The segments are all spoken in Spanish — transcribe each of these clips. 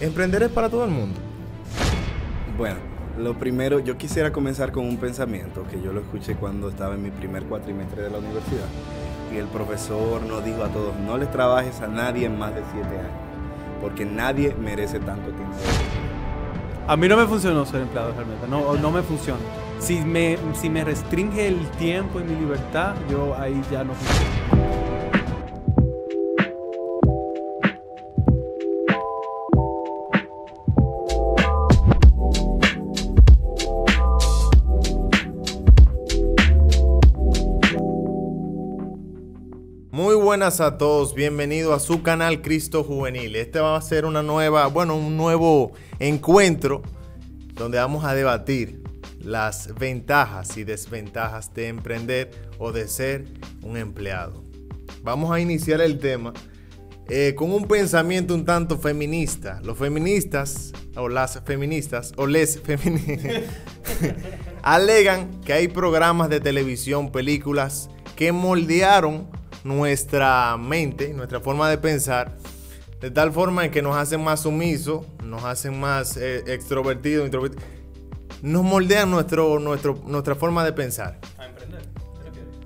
¿Emprender es para todo el mundo? Bueno, lo primero, yo quisiera comenzar con un pensamiento que yo lo escuché cuando estaba en mi primer cuatrimestre de la universidad. Y el profesor nos dijo a todos, no les trabajes a nadie en más de siete años, porque nadie merece tanto tiempo. A mí no me funcionó ser empleado realmente, no, no me funciona. Si me, si me restringe el tiempo y mi libertad, yo ahí ya no funciono. Buenas a todos, bienvenido a su canal Cristo Juvenil. Este va a ser una nueva, bueno, un nuevo encuentro donde vamos a debatir las ventajas y desventajas de emprender o de ser un empleado. Vamos a iniciar el tema eh, con un pensamiento un tanto feminista. Los feministas o las feministas o les feministas alegan que hay programas de televisión, películas que moldearon nuestra mente, nuestra forma de pensar, de tal forma en que nos hacen más sumisos, nos hacen más eh, extrovertidos, introvertidos. Nos moldean nuestro, nuestro, nuestra forma de pensar. ¿A emprender?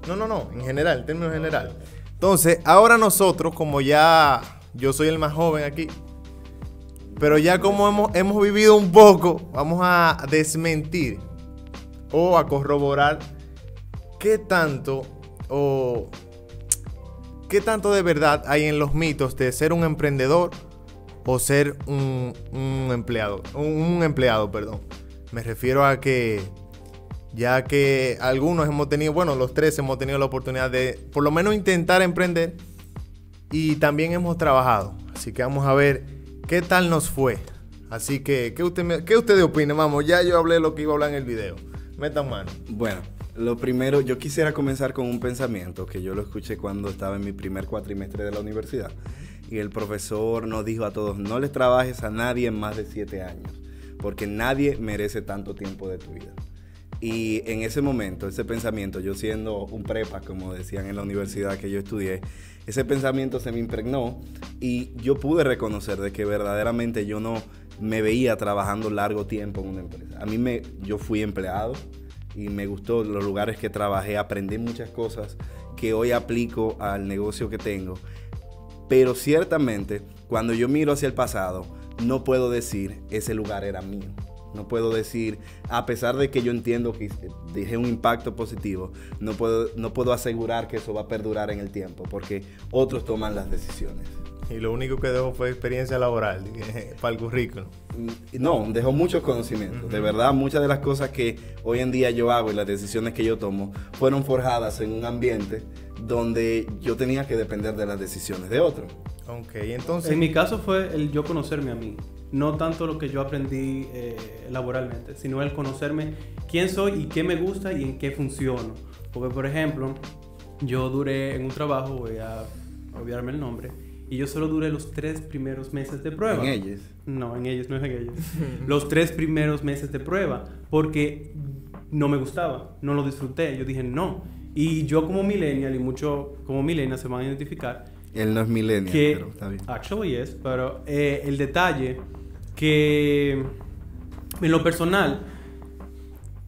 No, no, no, en general, en términos general. Entonces, ahora nosotros, como ya yo soy el más joven aquí, pero ya como hemos, hemos vivido un poco, vamos a desmentir o a corroborar qué tanto o qué tanto de verdad hay en los mitos de ser un emprendedor o ser un, un empleado, un, empleado, perdón. Me refiero a que ya que algunos hemos tenido, bueno, los tres hemos tenido la oportunidad de por lo menos intentar emprender y también hemos trabajado. Así que vamos a ver qué tal nos fue. Así que, ¿qué, usted qué ustedes opinan? Vamos, ya yo hablé lo que iba a hablar en el video. Metan mano. Bueno, lo primero, yo quisiera comenzar con un pensamiento que yo lo escuché cuando estaba en mi primer cuatrimestre de la universidad. Y el profesor nos dijo a todos, no les trabajes a nadie en más de siete años, porque nadie merece tanto tiempo de tu vida. Y en ese momento, ese pensamiento, yo siendo un prepa, como decían en la universidad que yo estudié, ese pensamiento se me impregnó y yo pude reconocer de que verdaderamente yo no me veía trabajando largo tiempo en una empresa. A mí me, yo fui empleado y me gustó los lugares que trabajé, aprendí muchas cosas que hoy aplico al negocio que tengo. Pero ciertamente, cuando yo miro hacia el pasado, no puedo decir ese lugar era mío. No puedo decir, a pesar de que yo entiendo que dejé un impacto positivo, no puedo, no puedo asegurar que eso va a perdurar en el tiempo, porque otros toman las decisiones. Y lo único que dejó fue experiencia laboral para el currículum. No, dejó muchos conocimientos. De verdad, muchas de las cosas que hoy en día yo hago y las decisiones que yo tomo fueron forjadas en un ambiente donde yo tenía que depender de las decisiones de otros. Ok, entonces... En mi caso fue el yo conocerme a mí. No tanto lo que yo aprendí eh, laboralmente, sino el conocerme quién soy y qué me gusta y en qué funciono. Porque, por ejemplo, yo duré en un trabajo, voy a olvidarme el nombre, y yo solo duré los tres primeros meses de prueba. En ellos. No, en ellos, no es en ellos. Los tres primeros meses de prueba, porque no me gustaba, no lo disfruté. Yo dije no. Y yo como millennial, y mucho como millennial se van a identificar, Él no es millennial, que pero está bien. actually es, pero eh, el detalle que en lo personal,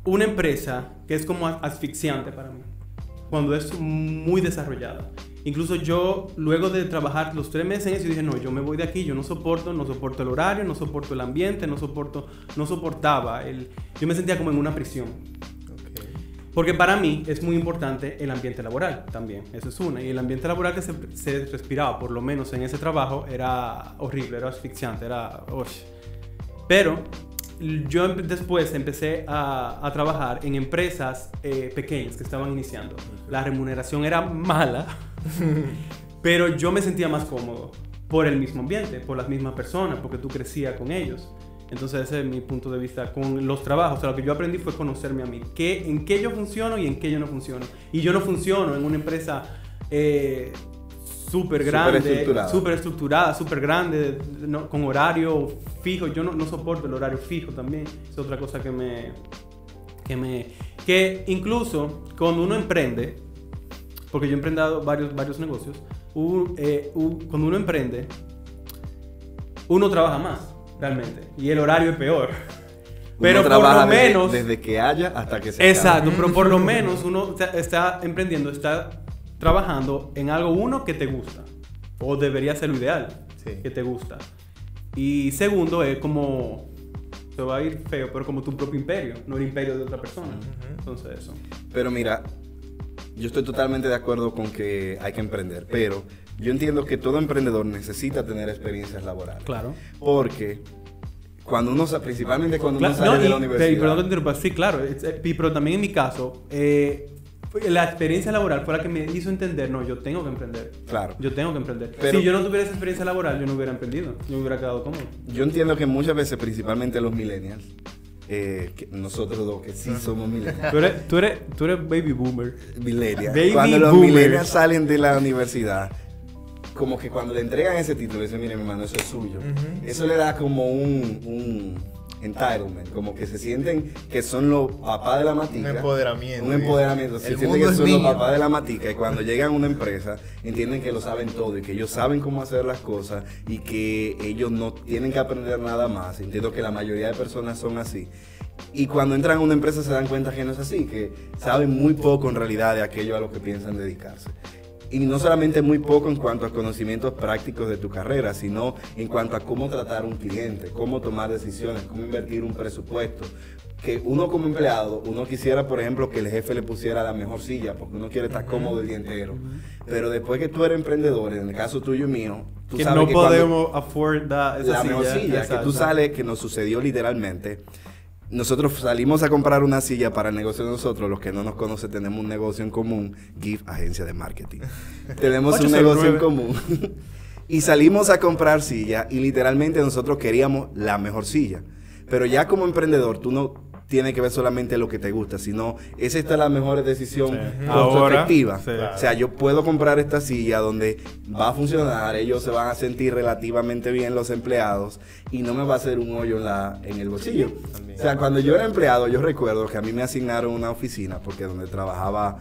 una empresa que es como asfixiante para mí, cuando es muy desarrollada. Incluso yo, luego de trabajar los tres meses yo dije, no, yo me voy de aquí, yo no soporto, no soporto el horario, no soporto el ambiente, no soporto, no soportaba el... Yo me sentía como en una prisión. Porque para mí es muy importante el ambiente laboral también, eso es una. Y el ambiente laboral que se, se respiraba, por lo menos en ese trabajo, era horrible, era asfixiante, era... Pero yo después empecé a, a trabajar en empresas eh, pequeñas que estaban iniciando. La remuneración era mala, pero yo me sentía más cómodo por el mismo ambiente, por las mismas personas, porque tú crecías con ellos. Entonces ese es mi punto de vista con los trabajos. O sea, lo que yo aprendí fue conocerme a mí. ¿Qué, ¿En qué yo funciono y en qué yo no funciono? Y yo no funciono en una empresa eh, súper grande, estructurada. súper estructurada, súper grande, no- con horario fijo. Yo no, no soporto el horario fijo también. Es otra cosa que me... Que, me, que incluso cuando uno emprende, porque yo he emprendido varios, varios negocios, u- eh, cuando uno emprende, uno trabaja más. realmente. Y el horario es peor. Uno Pero por trabaja lo menos... Desde, que haya hasta que se acabe. Exacto, pero por lo menos uno está, está emprendiendo, está trabajando en algo, uno, que te gusta. O debería ser lo ideal, Sí. que te gusta. Y segundo, es como... Se va a ir feo, pero como tu propio imperio, no el imperio de otra persona. Entonces eso. Pero mira, yo estoy totalmente de acuerdo con que hay que emprender, pero yo entiendo que todo emprendedor necesita tener experiencias laborales. Claro. Porque cuando uno, principalmente cuando Claro, uno sale no, de la universidad. pero- perdón que te interrumpa, sí, claro. eh, Pero también en mi caso, eh, la experiencia laboral fue la que me hizo entender, no, yo tengo que emprender. Claro. Yo tengo que emprender. Pero- si yo no tuviera esa experiencia laboral, yo no hubiera emprendido. Yo me hubiera quedado cómodo. Yo entiendo que muchas veces, principalmente los millennials, eh, que nosotros dos que sí somos millennials, Tú eres, tú eres, tú eres baby boomer. millennials, Baby cuando los boomers. millennials salen de la universidad, como que cuando le entregan ese título, dicen, mire mi hermano, eso es suyo. Eso le da como un, un entitlement, como que se sienten que son los papás de la matica. Un empoderamiento. Un empoderamiento. Se sienten que son los mío. papás de la matica y cuando llegan a una empresa entienden que lo saben todo y que ellos saben cómo hacer las cosas y que ellos no tienen que aprender nada más. Entiendo que la mayoría de personas son así. Y cuando entran a una empresa se dan cuenta que no es así, que saben muy poco en realidad de aquello a lo que piensan dedicarse. Y no solamente muy poco en cuanto a conocimientos prácticos de tu carrera, sino en cuanto a cómo tratar a un cliente, cómo tomar decisiones, cómo invertir un presupuesto. Que uno como empleado, uno quisiera, por ejemplo, que el jefe le pusiera la mejor silla, porque uno quiere estar cómodo el día entero. Pero después que tú eres emprendedor, en el caso tuyo y mío, tú que sabes no que podemos afford that- esa la silla. mejor silla, que Exacto. tú sales, que nos sucedió literalmente. Nosotros salimos a comprar una silla para el negocio de nosotros. Los que no nos conocen, tenemos un negocio en común, GIF, agencia de marketing. tenemos un 809. negocio en común. y salimos a comprar silla y literalmente nosotros queríamos la mejor silla. Pero ya como emprendedor, tú no tienes que ver solamente lo que te gusta, sino es esta la mejor decisión Sí. O sea, yo puedo comprar esta silla donde va a funcionar, ellos se van a sentir relativamente bien los empleados y no me va a hacer un hoyo en, la, en el bolsillo. O sea, cuando yo era empleado, yo recuerdo que a mí me asignaron una oficina, porque donde trabajaba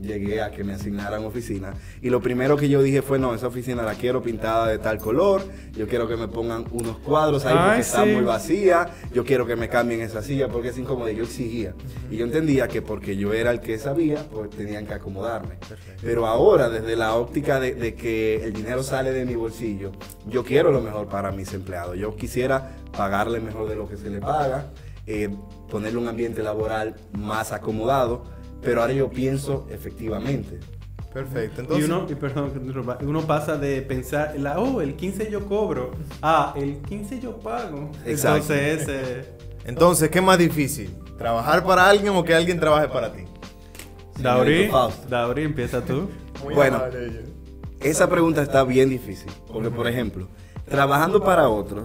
llegué a que me asignaran oficina. Y lo primero que yo dije fue, no, esa oficina la quiero pintada de tal color, yo quiero que me pongan unos cuadros ahí porque está muy vacía, yo quiero que me cambien esa silla porque es incómoda. Yo exigía. Y yo entendía que porque yo era el que sabía, pues tenían que acomodarme. Pero ahora, desde la óptica de, de que el dinero sale de mi bolsillo, yo quiero lo mejor para mis empleados. Yo quisiera pagarle mejor de lo que se le paga, eh, ponerle un ambiente laboral más acomodado. Pero ahora yo pienso efectivamente. Perfecto. Y Entonces, uno, y perdón, uno pasa de pensar, la, oh, el 15 yo cobro, ah, el 15 yo pago. Exacto. Entonces, eh, entonces, ¿qué es más difícil? ¿Trabajar para alguien o que alguien trabaje para ti? Dauri. Dauri, empieza tú. Bueno. Esa pregunta está bien difícil, porque por ejemplo, trabajando para otro,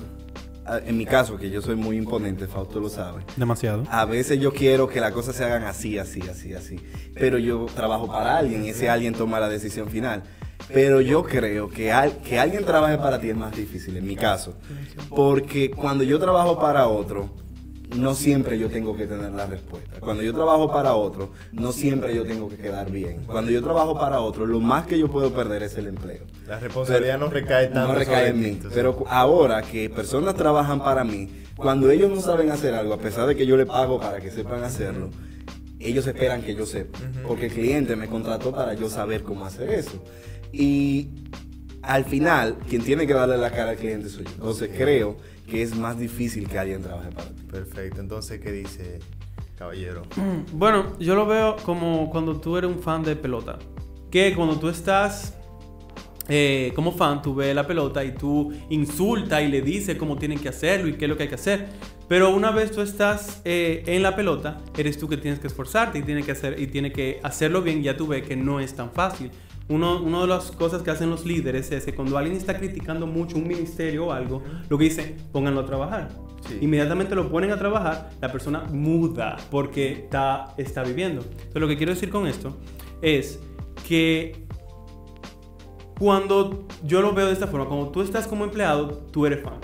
en mi caso, que yo soy muy imponente, Fausto lo sabe, Demasiado. a veces yo quiero que las cosas se hagan así, así, así, así, pero yo trabajo para alguien y ese alguien toma la decisión final. Pero yo creo que, al- que alguien trabaje para ti es más difícil, en mi caso, porque cuando yo trabajo para otro, no siempre yo tengo que tener la respuesta. Cuando yo trabajo para otro, no siempre yo tengo que quedar bien. Cuando yo trabajo para otro, lo más que yo puedo perder es el empleo. La responsabilidad no recae tanto No recae en mí. Pero ahora que personas trabajan para mí, cuando ellos no saben hacer algo, a pesar de que yo les pago para que sepan hacerlo, ellos esperan que yo sepa. Porque el cliente me contrató para yo saber cómo hacer eso. Y al final, quien tiene que darle la cara al cliente soy yo. Entonces creo que es más difícil que alguien trabaje para ti. Perfecto. Entonces, ¿qué dice caballero? Bueno, yo lo veo como cuando tú eres un fan de pelota. Que cuando tú estás eh, como fan, tú ves la pelota y tú insultas y le dices cómo tienen que hacerlo y qué es lo que hay que hacer. Pero una vez tú estás eh, en la pelota, eres tú que tienes que esforzarte y tienes que, hacer, y tienes que hacerlo bien. Ya tú ves que no es tan fácil. Uno, una de las cosas que hacen los líderes es que cuando alguien está criticando mucho un ministerio o algo, lo que dice, pónganlo a trabajar. Sí. Inmediatamente lo ponen a trabajar, la persona muda porque está, está viviendo. Entonces, lo que quiero decir con esto es que cuando yo lo veo de esta forma, cuando tú estás como empleado, tú eres fan.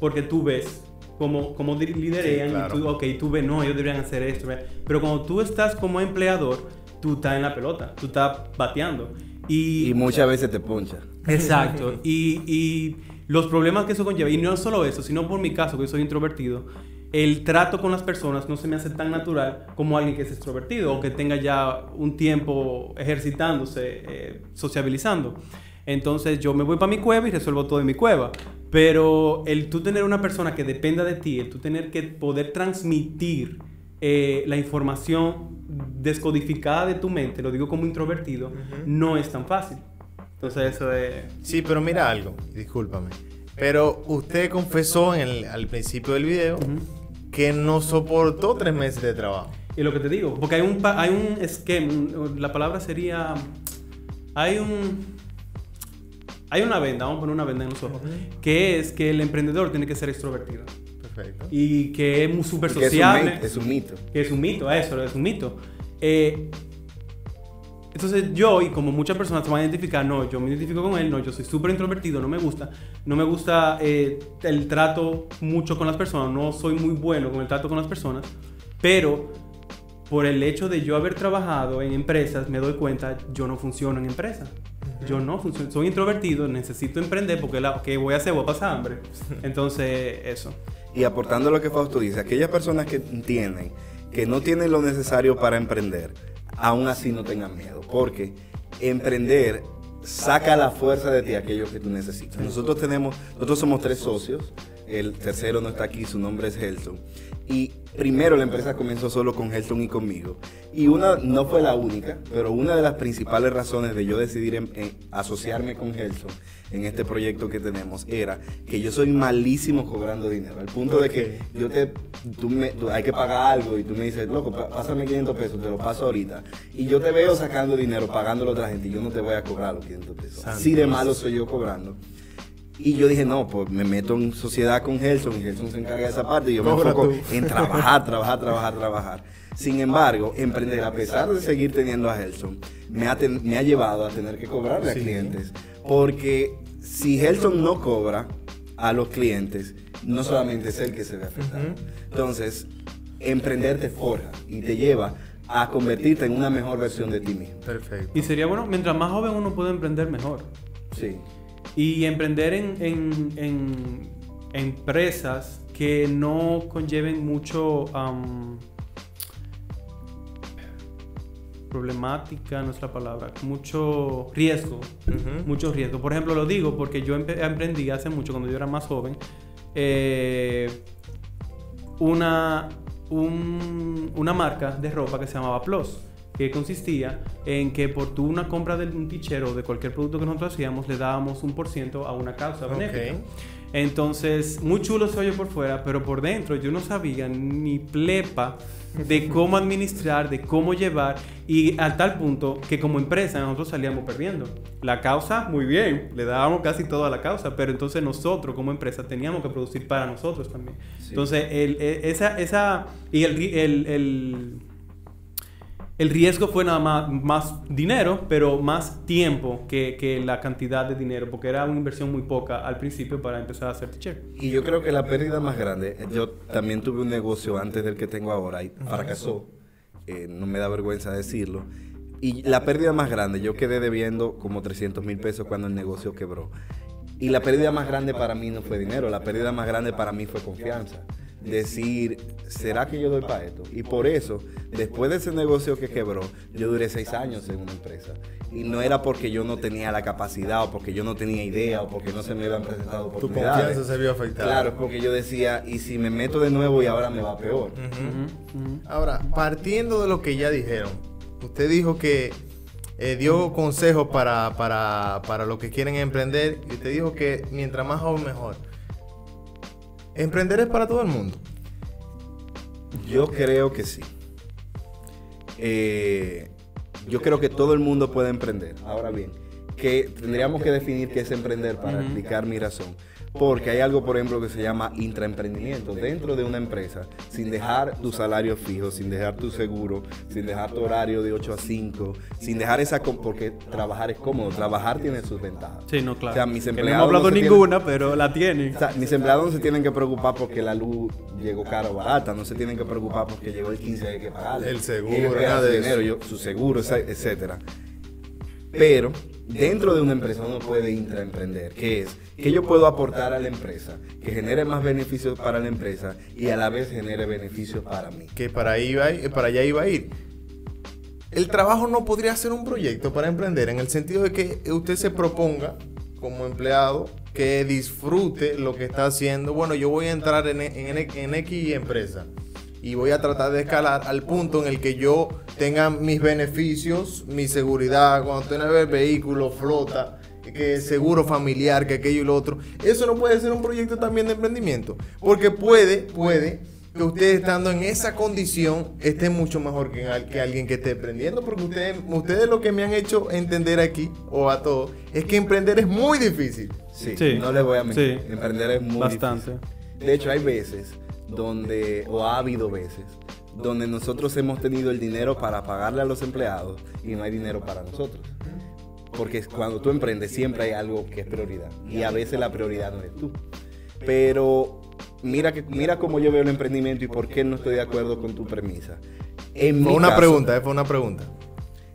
Porque tú ves cómo, cómo di- liderean Sí, claro. y tú, ok, tú ves, no, ellos deberían hacer esto. Pero cuando tú estás como empleador, tú estás en la pelota, tú estás bateando. Y, Y muchas veces te poncha. Exacto. Y, y los problemas que eso conlleva, y no solo eso, sino por mi caso, que yo soy introvertido, el trato con las personas no se me hace tan natural como alguien que es extrovertido o que tenga ya un tiempo ejercitándose, eh, sociabilizando. Entonces yo me voy para mi cueva y resuelvo todo en mi cueva. Pero el tú tener una persona que dependa de ti, el tú tener que poder transmitir eh, la información descodificada de tu mente, lo digo como introvertido, no es tan fácil. Entonces eso es... Sí, pero mira algo, discúlpame. Pero usted confesó en el- al principio del video que no soportó tres meses de trabajo. Y lo que te digo, porque hay un, hay un esquema, la palabra sería, hay un, hay una venda, vamos a poner una venda en los ojos, que es que el emprendedor tiene que ser extrovertido Perfecto. y que es súper sociable, es un mito. que es un mito, eso, es un mito. Eh, entonces yo, y como muchas personas se van a identificar, no, yo me identifico con él, no, yo soy súper introvertido, no me gusta, no me gusta eh, el trato mucho con las personas, no soy muy bueno con el trato con las personas, pero por el hecho de yo haber trabajado en empresas, me doy cuenta, yo no funciono en empresas. Yo no funciono, soy introvertido, necesito emprender porque la, ¿qué voy a hacer? Voy a pasar hambre. Entonces, eso. Y aportando lo que Fausto dice, aquellas personas que entienden que no tienen lo necesario para emprender, aún así no tengan miedo, porque emprender saca la fuerza de ti aquello que tú necesitas. Nosotros tenemos, nosotros somos tres socios, el tercero no está aquí, su nombre es Helton. Y primero la empresa comenzó solo con Helton y conmigo. Y una, no fue la única, pero una de las principales razones de yo decidir en- en asociarme con Helton en este proyecto que tenemos era que yo soy malísimo cobrando dinero. Al punto de que yo te, tú me, tú- hay que pagar algo y tú me dices, loco, pásame 500 pesos, te lo paso ahorita. Y yo te veo sacando dinero, pagándolo a otra gente y yo no te voy a cobrar los 500 pesos. Así de malo soy yo cobrando. Y yo dije, no, pues me meto en sociedad con Gelson y Gelson se encarga de esa parte y yo me enfoco tú. en trabajar, trabajar, trabajar, trabajar. Sin embargo, emprender, a pesar de seguir teniendo a Gelson, me ha, ten- me ha llevado a tener que cobrarle a Sí. clientes. Porque si Gelson no cobra a los clientes, no solamente es él que se ve afectado. Entonces, emprender te forja y te lleva a convertirte en una mejor versión de ti mismo. Perfecto. Y sería bueno, mientras más joven uno puede emprender, mejor. Sí. Y emprender en, en- en empresas que no conlleven mucho problemática, no es la palabra, mucho riesgo, mucho riesgo. Por ejemplo, lo digo porque yo emprendí hace mucho, cuando yo era más joven, eh, una, un- una marca de ropa que se llamaba Plus, que consistía en que por tu una compra de un tichero o de cualquier producto que nosotros hacíamos, le dábamos un por ciento a una causa benéfica. Entonces, muy chulo se oye por fuera, pero por dentro yo no sabía ni plepa de cómo administrar, de cómo llevar, y a tal punto que como empresa nosotros salíamos perdiendo. La causa, muy bien, le dábamos casi todo a la causa, pero entonces nosotros como empresa teníamos que producir para nosotros también. Sí. Entonces, el- e- esa, esa, y el, el, el, riesgo fue nada más, más dinero, pero más tiempo que, que la cantidad de dinero, porque era una inversión muy poca al principio para empezar a hacer teacher. Y yo creo que la pérdida más grande, yo también tuve un negocio antes del que tengo ahora y fracasó, eh, no me da vergüenza decirlo. Y la pérdida más grande, yo quedé debiendo como 300 mil pesos cuando el negocio quebró. Y la pérdida más grande para mí no fue dinero, la pérdida más grande para mí fue confianza. Decir, ¿será que yo doy para esto? Y por eso, después de ese negocio que quebró, yo duré seis años en una empresa. Y no era porque yo no tenía la capacidad, o porque yo no tenía idea, o porque no se me habían presentado Tu oportunidades. confianza se vio afectada. Claro, es porque yo decía, ¿y si me meto de nuevo y ahora me va peor? Ahora, partiendo de lo que ya dijeron, usted dijo que eh, dio consejos para, para, para los que quieren emprender y usted dijo que mientras más joven mejor. ¿Emprender es para todo el mundo? Yo creo que sí. Eh, yo creo que todo el mundo puede emprender. Ahora bien, que tendríamos que definir qué es emprender para explicar mi razón. Porque hay algo, por ejemplo, que se llama intraemprendimiento dentro de una empresa, sin dejar tu salario fijo, sin dejar tu seguro, sin dejar tu horario de 8 a 5, sin dejar esa... Porque trabajar es cómodo, trabajar tiene sus ventajas. Sí, no, claro. O sea, mis Que no empleados hemos hablado no se tienen- ninguna, pero la tienen. O sea, mis empleados no se tienen que preocupar porque la luz llegó cara o barata, no se tienen que preocupar porque llegó el 15 y hay que pagarle. El seguro, nada de dinero, yo- su seguro, etcétera. Pero dentro de una empresa uno puede intraemprender, que es que yo puedo aportar a la empresa, que genere más beneficios para la empresa y a la vez genere beneficios para mí. Que para, ahí iba, ir- para allá iba a ir. El trabajo no podría ser un proyecto para emprender en el sentido de que usted se proponga como empleado que disfrute lo que está haciendo. Bueno, yo voy a entrar en, en, en X empresa y voy a tratar de escalar al punto en el que yo tenga mis beneficios, mi seguridad, cuando tenga el vehículo, flota, que seguro familiar, que aquello y lo otro. Eso no puede ser un proyecto también de emprendimiento, porque puede, puede que usted estando en esa condición esté mucho mejor que, al- que alguien que esté emprendiendo, porque ustedes, ustedes lo que me han hecho entender aquí, o a todos, es que emprender es muy difícil. Sí, Sí. no le voy a mentir. Sí. Emprender es muy Bastante. difícil. De hecho, hay veces donde, o ha habido veces, donde nosotros hemos tenido el dinero para pagarle a los empleados y no hay dinero para nosotros. Porque es- cuando tú emprendes siempre hay algo que es prioridad. Y a veces la prioridad no eres tú. Pero mira, que, mira cómo yo veo el emprendimiento y por qué no estoy de acuerdo con tu premisa. En Fue mi una caso- pregunta, eh, fue una pregunta.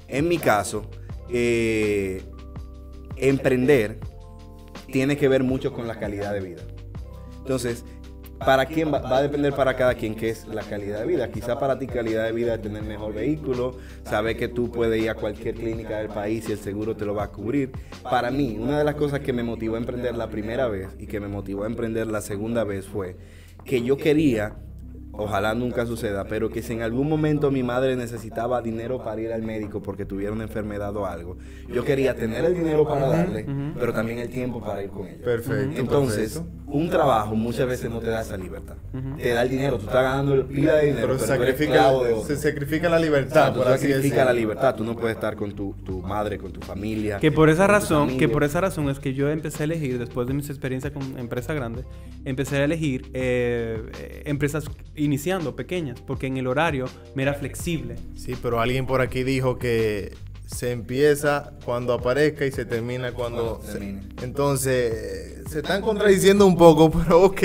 en mi caso, eh, emprender tiene que ver mucho con la calidad de vida. Entonces, ¿para quién va, va a depender para cada quien qué es la calidad de vida? Quizá para ti calidad de vida es tener mejor vehículo, saber que tú puedes ir a cualquier clínica del país y el seguro te lo va a cubrir. Para mí, una de las cosas que me motivó a emprender la primera vez y que me motivó a emprender la segunda vez fue que yo quería ojalá nunca suceda, pero que si en algún momento mi madre necesitaba dinero para ir al médico porque tuviera una enfermedad o algo, yo quería tener el dinero para darle, pero también el tiempo para ir con ella. Perfecto. Entonces, perfecto. un trabajo muchas veces no te da esa libertad. Te da el dinero, tú estás ganando pila de dinero, pero pero, tú eres sacrifica, esclavo de otro. se sacrifica la libertad, tú decirlo. la libertad, tú no puedes estar con tu, tu madre, con tu familia. Que por esa razón, que por esa razón es que yo empecé a elegir, después de mis experiencias con empresas grandes, empecé a elegir eh, eh, empresas iniciando, pequeñas, porque en el horario me era flexible. Sí, pero alguien por aquí dijo que se empieza cuando aparezca y se termina cuando... Cuando se- termine. Entonces, se están contradiciendo un poco, pero ok.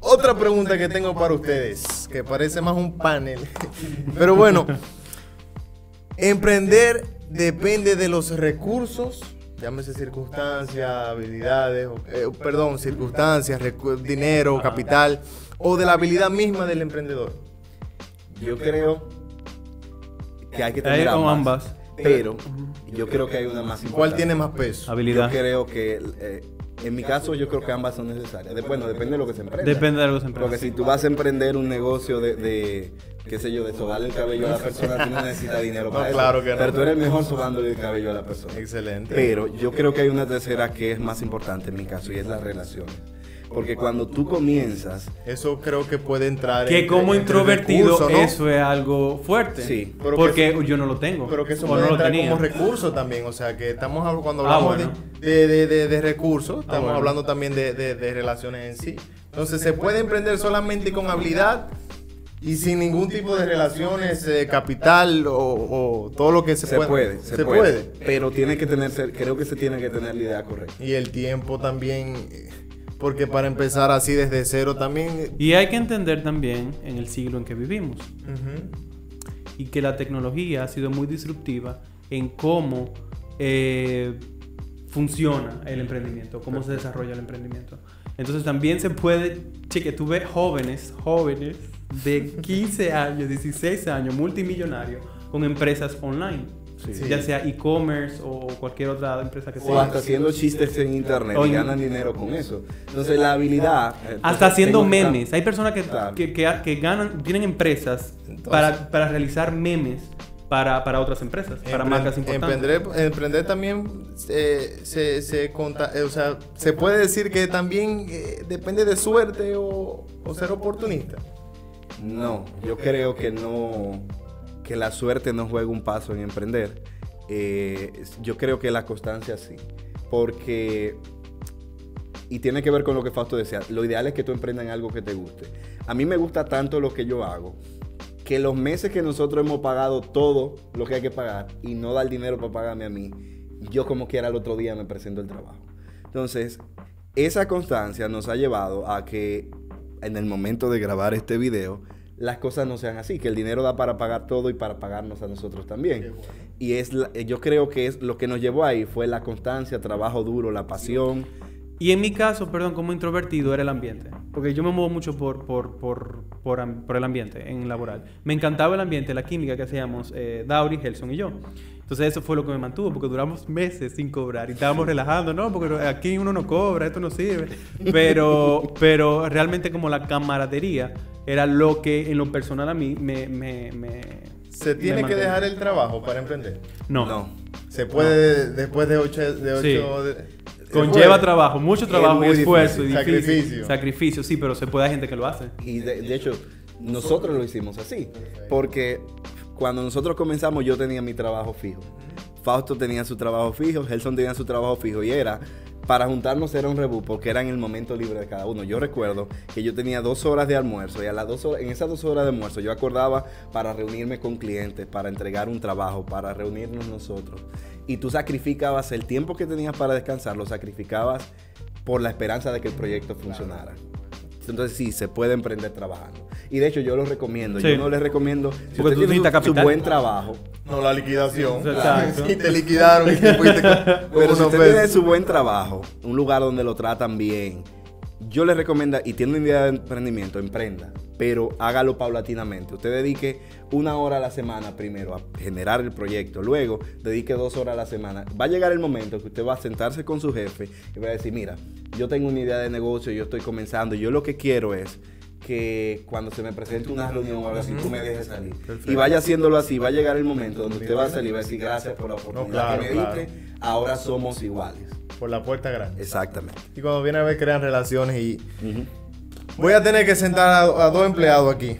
Otra pregunta que tengo para ustedes, que parece más un panel. Pero bueno, emprender depende de los recursos, llámese circunstancias, habilidades, o- eh, perdón, circunstancias, dinero, capital, o de la habilidad misma del emprendedor. Yo creo que hay que tener ambas. ambas. Pero yo creo que hay una más importante. ¿Cuál tiene más peso? Habilidad. Yo creo que, eh, en mi caso, yo creo que ambas son necesarias. De- bueno, depende de lo que se emprenda. Depende de los Porque empresas. si tú vas a emprender un negocio de, de, qué sé yo, de sobarle el cabello a la persona, tú no necesitas dinero para No, eso. claro que no. Pero tú eres mejor sobándole el cabello a la persona. Excelente. Pero yo creo que hay una tercera que es más importante en mi caso y es las relaciones. Porque cuando tú comienzas, Eso creo que puede entrar Que entre- como entre introvertido recursos, ¿no? eso es algo fuerte. Sí. Pero porque yo no lo tengo. Pero que eso puede no lo entrar tenía. como recurso también. O sea, que estamos cuando Ah, hablamos bueno. de, de, de- de recursos, estamos bueno. hablando también de, de- de relaciones en sí. Entonces, se puede emprender solamente con habilidad y sin ningún tipo de relaciones, eh, capital o, o todo lo que se, se, pueda. puede, se, puede. puede. Pero tiene que tener, creo que se tiene que tener la idea correcta. Y el tiempo también, eh, porque para empezar así desde cero también. Y hay que entender también en el siglo en que vivimos ujú. y que la tecnología ha sido muy disruptiva en cómo eh, funciona el emprendimiento, cómo se desarrolla el emprendimiento. Entonces también se puede, cheque, tú ves jóvenes, jóvenes de 15 años, 16 años, multimillonarios, con empresas online. Sí. Ya sea e-commerce o cualquier otra empresa que O sea. hasta haciendo chistes en internet O y ganan dinero con eso. Entonces la habilidad... eh, Hasta haciendo memes. Hay personas que, Claro. que, que- que ganan, tienen empresas Entonces- para, para realizar memes para, para otras empresas, para marcas importantes. Emprender, emprender también eh, se, se, conta- eh, o sea, se puede decir que también eh, depende de suerte o, o ser oportunista. No, yo creo que no, que la suerte no juega un paso en emprender. Eh, yo creo que la constancia sí, porque y tiene que ver con lo que Fausto decía. Lo ideal es que tú emprendas en algo que te guste. A mí me gusta tanto lo que yo hago que los meses que nosotros hemos pagado todo lo que hay que pagar y no da el dinero para pagarme a mí, yo como quiera el otro día me presento el trabajo. Entonces, esa constancia nos ha llevado a que en el momento de grabar este video las cosas no sean así, que el dinero da para pagar todo y para pagarnos a nosotros también. Y es la- yo creo que es lo que nos llevó ahí fue la constancia, trabajo duro, la pasión. Y en mi caso, perdón, como introvertido era el ambiente. Porque yo me muevo mucho por, por, por, por, por el ambiente en laboral. Me encantaba el ambiente, la química que hacíamos eh, Dauri, Gelson y yo. Entonces eso fue lo que me mantuvo, porque duramos meses sin cobrar y estábamos relajando, ¿no? Porque aquí uno no cobra, esto no sirve. Pero, pero realmente como la camaradería era lo que en lo personal a mí me... me, me ¿Se me tiene que mantenía. dejar el trabajo para emprender? No. No. Se puede después de ocho... De ocho Sí. de- Conlleva trabajo, mucho Es trabajo y esfuerzo y difícil. difícil. Sacrificio. Sacrificio, sí, pero se puede, hay gente que lo hace. Y de, de hecho, nosotros lo hicimos así. Porque cuando nosotros comenzamos, yo tenía mi trabajo fijo. Fausto tenía su trabajo fijo, Gelson tenía su trabajo fijo. Y era, para juntarnos era un reboot porque era en el momento libre de cada uno. Yo recuerdo que yo tenía dos horas de almuerzo y a las dos en esas dos horas de almuerzo yo acordaba para reunirme con clientes, para entregar un trabajo, para reunirnos nosotros. Y tú sacrificabas el tiempo que tenías para descansar, lo sacrificabas por la esperanza de que el proyecto funcionara. Entonces sí, se puede emprender trabajando. Y de hecho yo lo recomiendo. Sí. Yo no les recomiendo, si Porque usted tú tiene su, buen trabajo, No, la liquidación. Exacto. Y te liquidaron y te fuiste con, con pero si usted tiene pesos. su buen trabajo, un lugar donde lo tratan bien, yo le recomiendo, y tiene una idea de emprendimiento, emprenda, pero hágalo paulatinamente. Usted dedique una hora a la semana primero a generar el proyecto, luego dedique dos horas a la semana. Va a llegar el momento que usted va a sentarse con su jefe y va a decir, mira, yo tengo una idea de negocio, yo estoy comenzando, yo lo que quiero es que cuando se me presente una reunión o algo así, tú me dejes salir. Y vaya haciéndolo así, va a llegar el momento donde usted va a salir y va a decir gracias por la oportunidad claro, que me claro. diste, ahora somos iguales. Por la puerta grande. Exactamente. Y cuando viene a ver, crean relaciones y... Voy a tener que sentar a, a dos empleados aquí.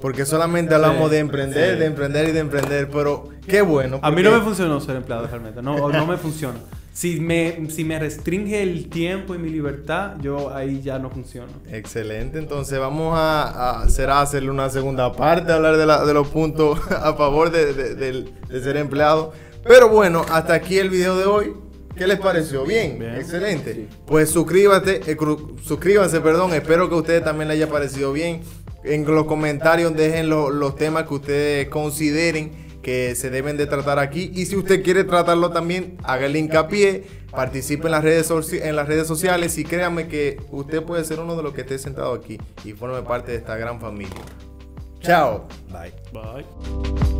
Porque solamente hablamos de emprender, de emprender y de emprender. Pero qué bueno. A mí porque- no me funcionó ser empleado realmente, no, no me funciona. Si me, si me restringe el tiempo y mi libertad, yo ahí ya no funciono. Excelente, entonces vamos a, a- será hacerle una segunda parte, hablar de, la- de los puntos a favor de, de- del- de ser empleado. Pero bueno, hasta aquí el video de hoy. ¿Qué les pareció? Bien, Bien. excelente. Pues suscríbete, eh, suscríbanse, perdón. Espero que a ustedes también les haya parecido bien. En los comentarios dejen lo- los temas que ustedes consideren que se deben de tratar aquí. Y si usted quiere tratarlo también, hágale hincapié, participe en las redes, en las redes sociales y créanme que usted puede ser uno de los que esté sentado aquí y forme parte de esta gran familia. Chao. Bye. Bye.